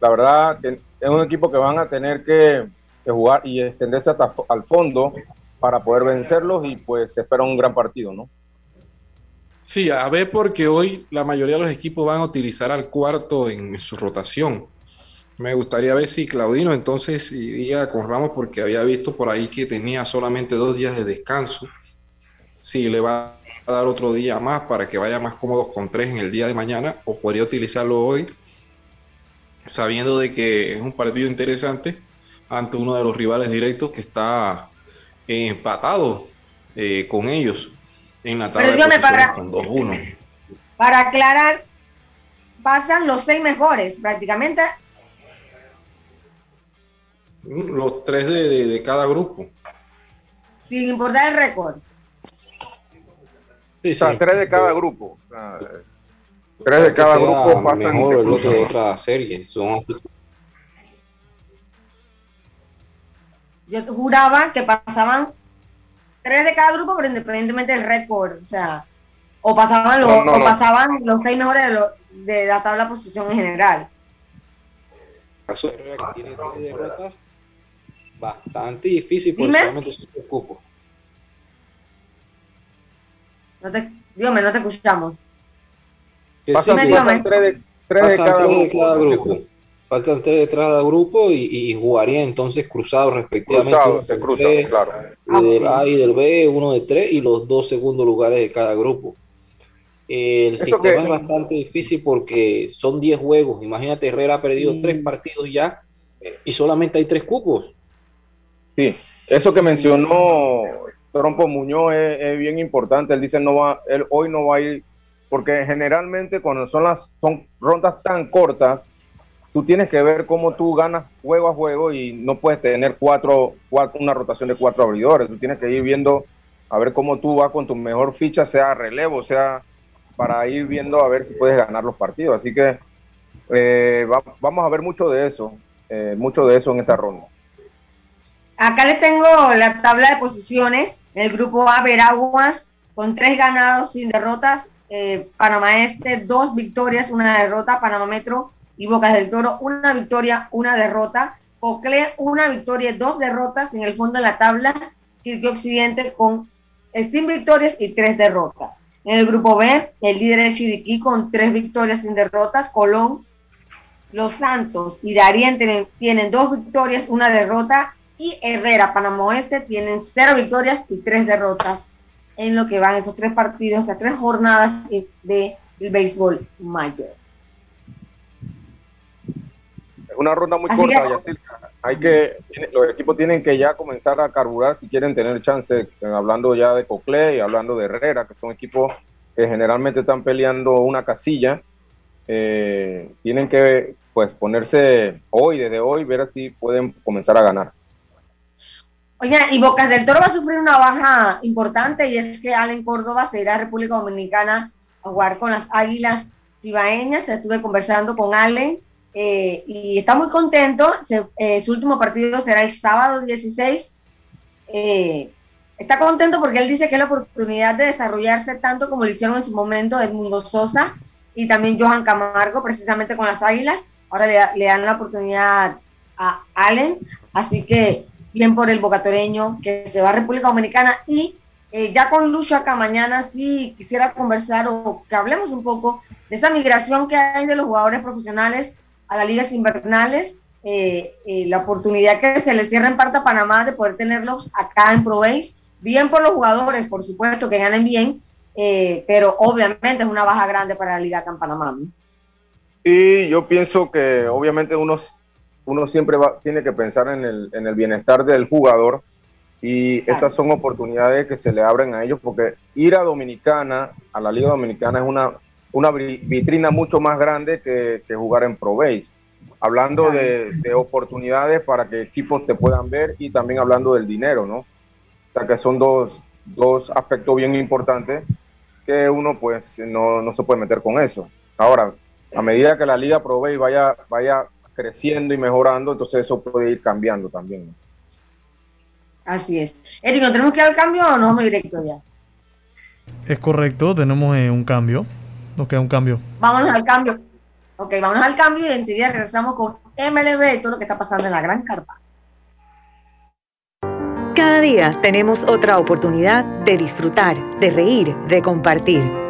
La verdad, es un equipo que van a tener que, jugar y extenderse hasta al fondo para poder vencerlos y pues se espera un gran partido, ¿no? Sí, a ver, porque hoy la mayoría de los equipos van a utilizar al cuarto en su rotación. Me gustaría ver si Claudino entonces iría con Ramos porque había visto por ahí que tenía solamente dos días de descanso. Si le va dar otro día más para que vaya más cómodos con tres en el día de mañana o podría utilizarlo hoy sabiendo de que es un partido interesante ante uno de los rivales directos que está eh, empatado eh, con ellos en la tabla Pero de para- con 2-1. Para aclarar, pasan los seis mejores prácticamente. Mm, Los tres de, de- de cada grupo. sin importar el récord. Sí, O sea, sí. tres de cada grupo. O sea, eh, tres de cada grupo pasan y mejor se el otro cruzan. de otra serie. Son así. Yo juraba que pasaban tres de cada grupo, pero independientemente del récord. O sea, o pasaban, los, No, no, o no. pasaban los seis mejores de, lo- de la tabla de posición en general. Caso de Herrera, que tiene tres derrotas, bastante difícil por solamente cinco cupos. No te, dígame, no te escuchamos. Que Pasan, sí, pasan dígame. tres de, tres de cada tres de grupo. cada grupo. Faltan tres de cada grupo y, y jugarían entonces cruzados respectivamente. Cruzados, se cruzan, tres, claro. y del A y del B, uno de tres y los dos segundos lugares de cada grupo. El Eso sistema que- es bastante difícil porque son 10 juegos. Imagínate, Herrera ha perdido Sí. tres partidos ya y solamente hay tres cupos. Sí, eso que mencionó Trompo Muñoz es, bien importante. Él dice no va, él hoy no va a ir, porque generalmente cuando son las son rondas tan cortas, tú tienes que ver cómo tú ganas juego a juego y no puedes tener cuatro, cuatro una rotación de cuatro abridores. Tú tienes que ir viendo a ver cómo tú vas con tu mejor ficha, sea relevo, sea para ir viendo a ver si puedes ganar los partidos. Así que eh, va- vamos a ver mucho de eso, eh, mucho de eso en esta ronda. Acá les tengo la tabla de posiciones. El grupo A, Veraguas, con tres ganados sin derrotas. Eh, Panamá Este, dos victorias, una derrota. Panamá Metro y Bocas del Toro, una victoria, una derrota. Cocle, una victoria, dos derrotas. En el fondo de la tabla, Chiriquí Occidente con eh, sin victorias y tres derrotas. En el grupo B, el líder es Chiriquí con tres victorias sin derrotas. Colón, Los Santos y Darien tienen dos victorias, una derrota. Y Herrera, Panamá Oeste, tienen cero victorias y tres derrotas en lo que van estos tres partidos, estas tres jornadas de, de béisbol mayor. Es una ronda muy Así corta, que- Yacirca. Hay que, los equipos tienen que ya comenzar a carburar si quieren tener chance, eh, hablando ya de Cocle y hablando de Herrera, que son equipos que generalmente están peleando una casilla. eh, tienen que pues ponerse hoy, desde hoy, ver si pueden comenzar a ganar. Oigan, y Bocas del Toro va a sufrir una baja importante y es que Allen Córdoba se irá a República Dominicana a jugar con las Águilas Cibaeñas. Estuve conversando con Allen eh, y está muy contento. Eh, su último partido será el sábado 16. Eh, está contento porque él dice que es la oportunidad de desarrollarse tanto como lo hicieron en su momento Edmundo Sosa y también Johan Camargo, precisamente con las Águilas. Ahora le, le dan la oportunidad a Allen, así que bien por el bocatoreño que se va a República Dominicana y eh, ya con Lucho acá mañana sí quisiera conversar o que hablemos un poco de esa migración que hay de los jugadores profesionales a las ligas invernales, eh, eh, la oportunidad que se les cierra en parte a Panamá de poder tenerlos acá en ProBase, bien por los jugadores, por supuesto, que ganen bien, pero obviamente es una baja grande para la liga acá en Panamá. Sí, yo pienso que obviamente uno, uno siempre va, tiene que pensar en el, en el bienestar del jugador y estas son oportunidades que se le abren a ellos porque ir a Dominicana, a la Liga Dominicana es una, una vitrina mucho más grande que, que jugar en ProBase. Hablando de, de, oportunidades para que equipos te puedan ver y también hablando del dinero, ¿no? O sea que son dos, dos aspectos bien importantes que uno pues no, no se puede meter con eso. Ahora, a medida que la Liga ProBase vaya, vaya creciendo y mejorando, entonces eso puede ir cambiando también. ¿no? Así es. Eric, ¿no tenemos que ir al cambio o no vamos directo ya? Es correcto, tenemos eh, un cambio. Nos queda un cambio. Vámonos al cambio. Ok, vámonos al cambio y enseguida regresamos con MLB y todo lo que está pasando en la Gran Carpa. Cada día tenemos otra oportunidad de disfrutar, de reír, de compartir.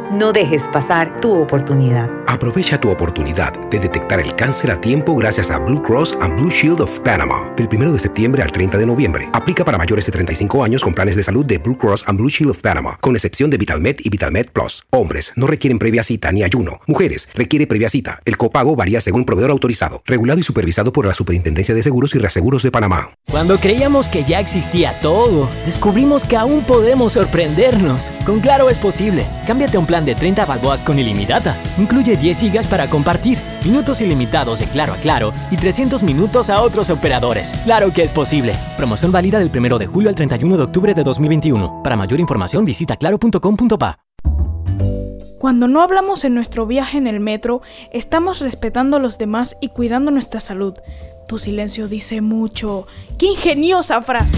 No dejes pasar tu oportunidad. Aprovecha tu oportunidad de detectar el cáncer a tiempo gracias a Blue Cross and Blue Shield of Panama. Del 1 de septiembre al 30 de noviembre. Aplica para mayores de 35 años con planes de salud de Blue Cross and Blue Shield of Panama, con excepción de VitalMed y VitalMed Plus. Hombres no requieren previa cita ni ayuno. Mujeres requiere previa cita. El copago varía según proveedor autorizado, regulado y supervisado por la Superintendencia de Seguros y Reaseguros de Panamá. Cuando creíamos que ya existía todo, descubrimos que aún podemos sorprendernos. Con Claro es posible. Cámbiate a un plan de 30 balboas con ilimitada. Incluye 10 gigas para compartir, minutos ilimitados de Claro a Claro y 300 minutos a otros operadores. Claro que es posible. Promoción válida del 1 de julio al 31 de octubre de 2021. Para mayor información visita claro.com.pa. Cuando no hablamos en nuestro viaje en el metro, estamos respetando a los demás y cuidando nuestra salud. Tu silencio dice mucho. ¡Qué ingeniosa frase!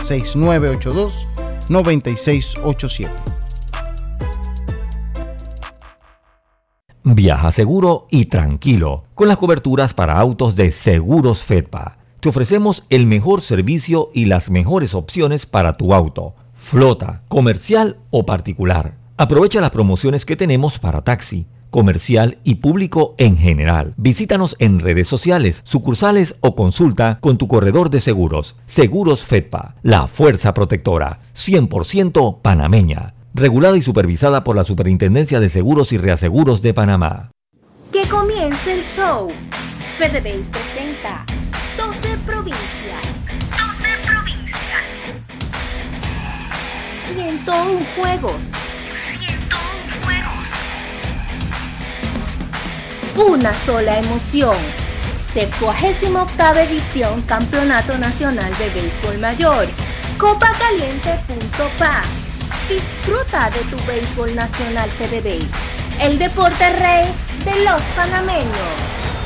6982-9687. Viaja seguro y tranquilo con las coberturas para autos de Seguros Fedpa. Te ofrecemos el mejor servicio y las mejores opciones para tu auto, flota, comercial o particular. Aprovecha las promociones que tenemos para taxi, comercial y público en general. Visítanos en redes sociales, sucursales o consulta con tu corredor de seguros. Seguros Fedpa, la fuerza protectora, 100% panameña. Regulada y supervisada por la Superintendencia de Seguros y Reaseguros de Panamá. Que comience el show. FedeBase presenta 12 provincias. 12 provincias. 101 juegos. Una sola emoción. 78 edición Campeonato Nacional de Béisbol Mayor. Copacaliente.pa. Disfruta de tu béisbol nacional FedeBase. El deporte rey de los panameños.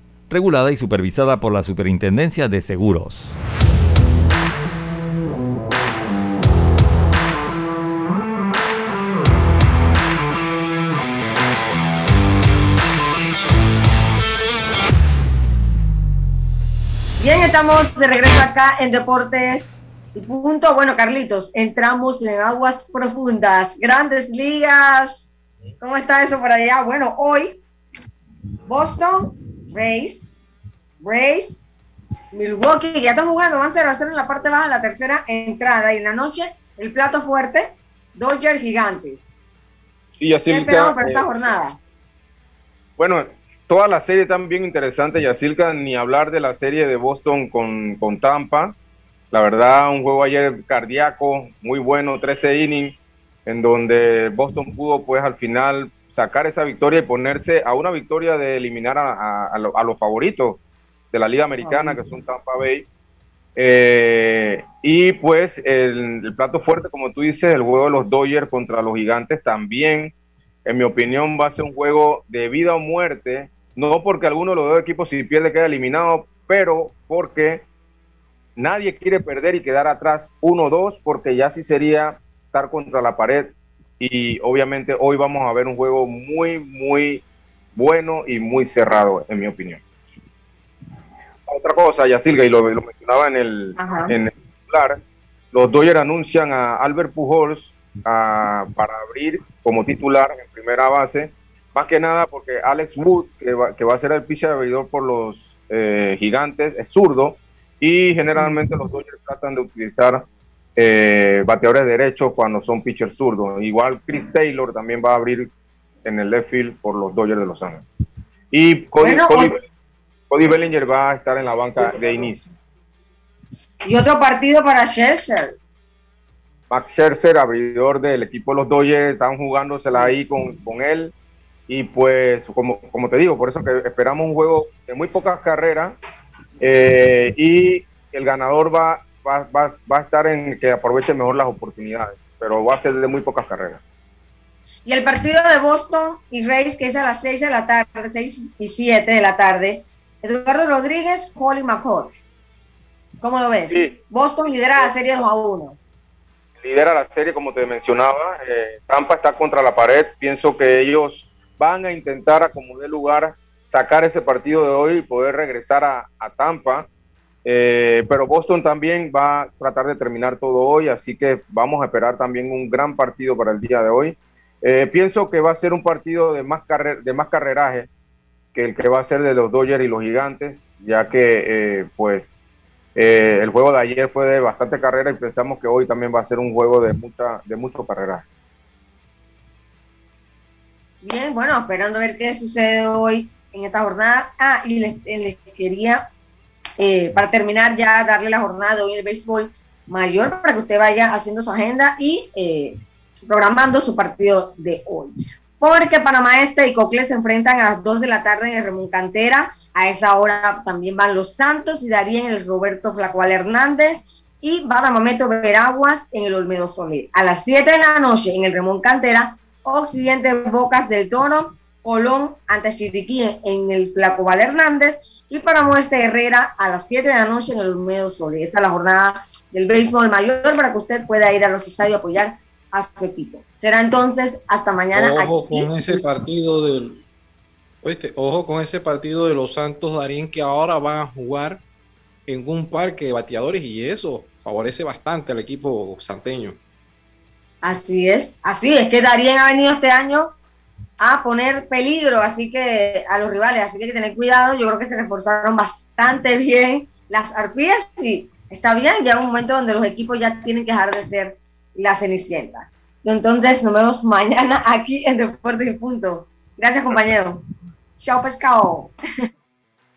regulada y supervisada por la Superintendencia de Seguros. Bien, estamos de regreso acá en Deportes y punto. Bueno, Carlitos, entramos en aguas profundas, grandes ligas. ¿Cómo está eso por allá? Bueno, hoy Boston Rays, Rays, Milwaukee, ya están jugando, van a ser, a ser en la parte baja, la tercera entrada, y en la noche, el plato fuerte, Dodgers Gigantes. Sí, así ¿Qué esperamos para esta jornada? Bueno, toda la serie tan bien interesante, Yacilca, ni hablar de la serie de Boston con, con Tampa. La verdad, un juego ayer cardíaco, muy bueno, 13 innings, en donde Boston pudo, pues, al final sacar esa victoria y ponerse a una victoria de eliminar a, los favoritos de la Liga Americana, que son Tampa Bay. Eh, y pues el, el, plato fuerte, como tú dices, el juego de los Dodgers contra los Gigantes también, en mi opinión, va a ser un juego de vida o muerte. No porque alguno de los dos equipos si pierde queda eliminado, pero porque nadie quiere perder y quedar atrás 1-2, porque ya sí sería estar contra la pared y obviamente hoy vamos a ver un juego muy, muy bueno y muy cerrado, en mi opinión. Otra cosa, Yasilga, y lo, lo mencionaba en el, en el titular, los Dodgers anuncian a Albert Pujols a, para abrir como titular en primera base, más que nada porque Alex Wood, que va, que va a ser el pitcher abridor por los eh, gigantes, es zurdo, y generalmente los Dodgers tratan de utilizar eh, bateadores derechos cuando son pitchers zurdos. Igual Chris Taylor también va a abrir en el left field por los Dodgers de Los Ángeles. Y Cody, bueno, Cody, Cody, Bellinger va a estar en la banca de inicio. Y otro partido para Scherzer. Max Scherzer, abridor del equipo de los Dodgers, están jugándosela ahí con, con él. Y pues, como, como te digo, por eso que esperamos un juego de muy pocas carreras. Eh, y el ganador va va, va, va, a estar en que aproveche mejor las oportunidades, pero va a ser de muy pocas carreras. Y el partido de Boston y Reyes, que es a las 6 de la tarde, 6 y 7 de la tarde, Eduardo Rodríguez, Holly McCall. ¿Cómo lo ves? Sí. Boston lidera la serie 2 a 1. Lidera la serie, como te mencionaba. Eh, Tampa está contra la pared. Pienso que ellos van a intentar, a como dé lugar, sacar ese partido de hoy y poder regresar a, a Tampa eh, pero Boston también va a tratar de terminar todo hoy, así que vamos a esperar también un gran partido para el día de hoy. Eh, pienso que va a ser un partido de más, carrer de más carreraje que el que va a ser de los Dodgers y los Gigantes, ya que eh, pues el juego de ayer fue de bastante carrera y pensamos que hoy también va a ser un juego de mucha de mucho carreraje. Bien, bueno, esperando a ver qué sucede hoy en esta jornada. Ah, y les quería eh, para terminar ya darle la jornada de hoy el béisbol mayor para que usted vaya haciendo su agenda y eh, programando su partido de hoy. Porque Panamá Este y Cocle se enfrentan a las 2 de la tarde en el Ramón Cantera. A esa hora también van los Santos y darían el Roberto Flacual Hernández y Badamameto Veraguas en el Olmedo Soler. A las 7 de la noche en el Ramón Cantera, Occidente Bocas del Toro Colón ante Chiriquí en el Flaco Val Hernández y para Muestra Herrera a las 7 de la noche en el Olmedo Sol. Esta es la jornada del béisbol mayor para que usted pueda ir a los estadios a apoyar a su equipo. Será entonces hasta mañana. Ojo con ese partido del. ojo con ese partido de los Santos Darín que ahora van a jugar en un parque de bateadores y eso favorece bastante al equipo santeño. Así es, así es que Darien ha venido este año a poner peligro así que a los rivales, así que hay que tener cuidado. Yo creo que se reforzaron bastante bien las arpías y está bien, ya un momento donde los equipos ya tienen que dejar de ser la cenicienta. Entonces nos vemos mañana aquí en Deportes y Punto. Gracias compañero. Chao pescado.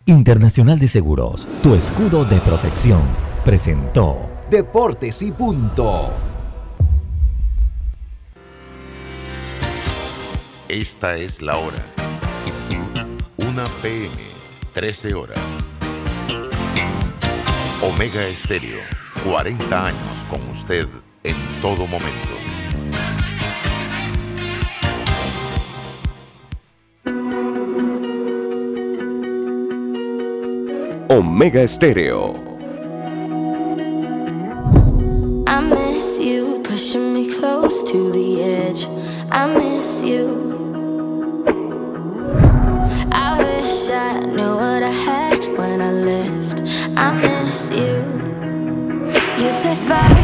Internacional de Seguros, tu escudo de protección, presentó Deportes y Punto. Esta es la hora. 1 pm, 13 horas. Omega Estéreo, 40 años con usted en todo momento. Omega Estéreo. I miss you, pushing me close to the edge. I miss you. I wish I knew what I had when I left. I miss you. You said fire.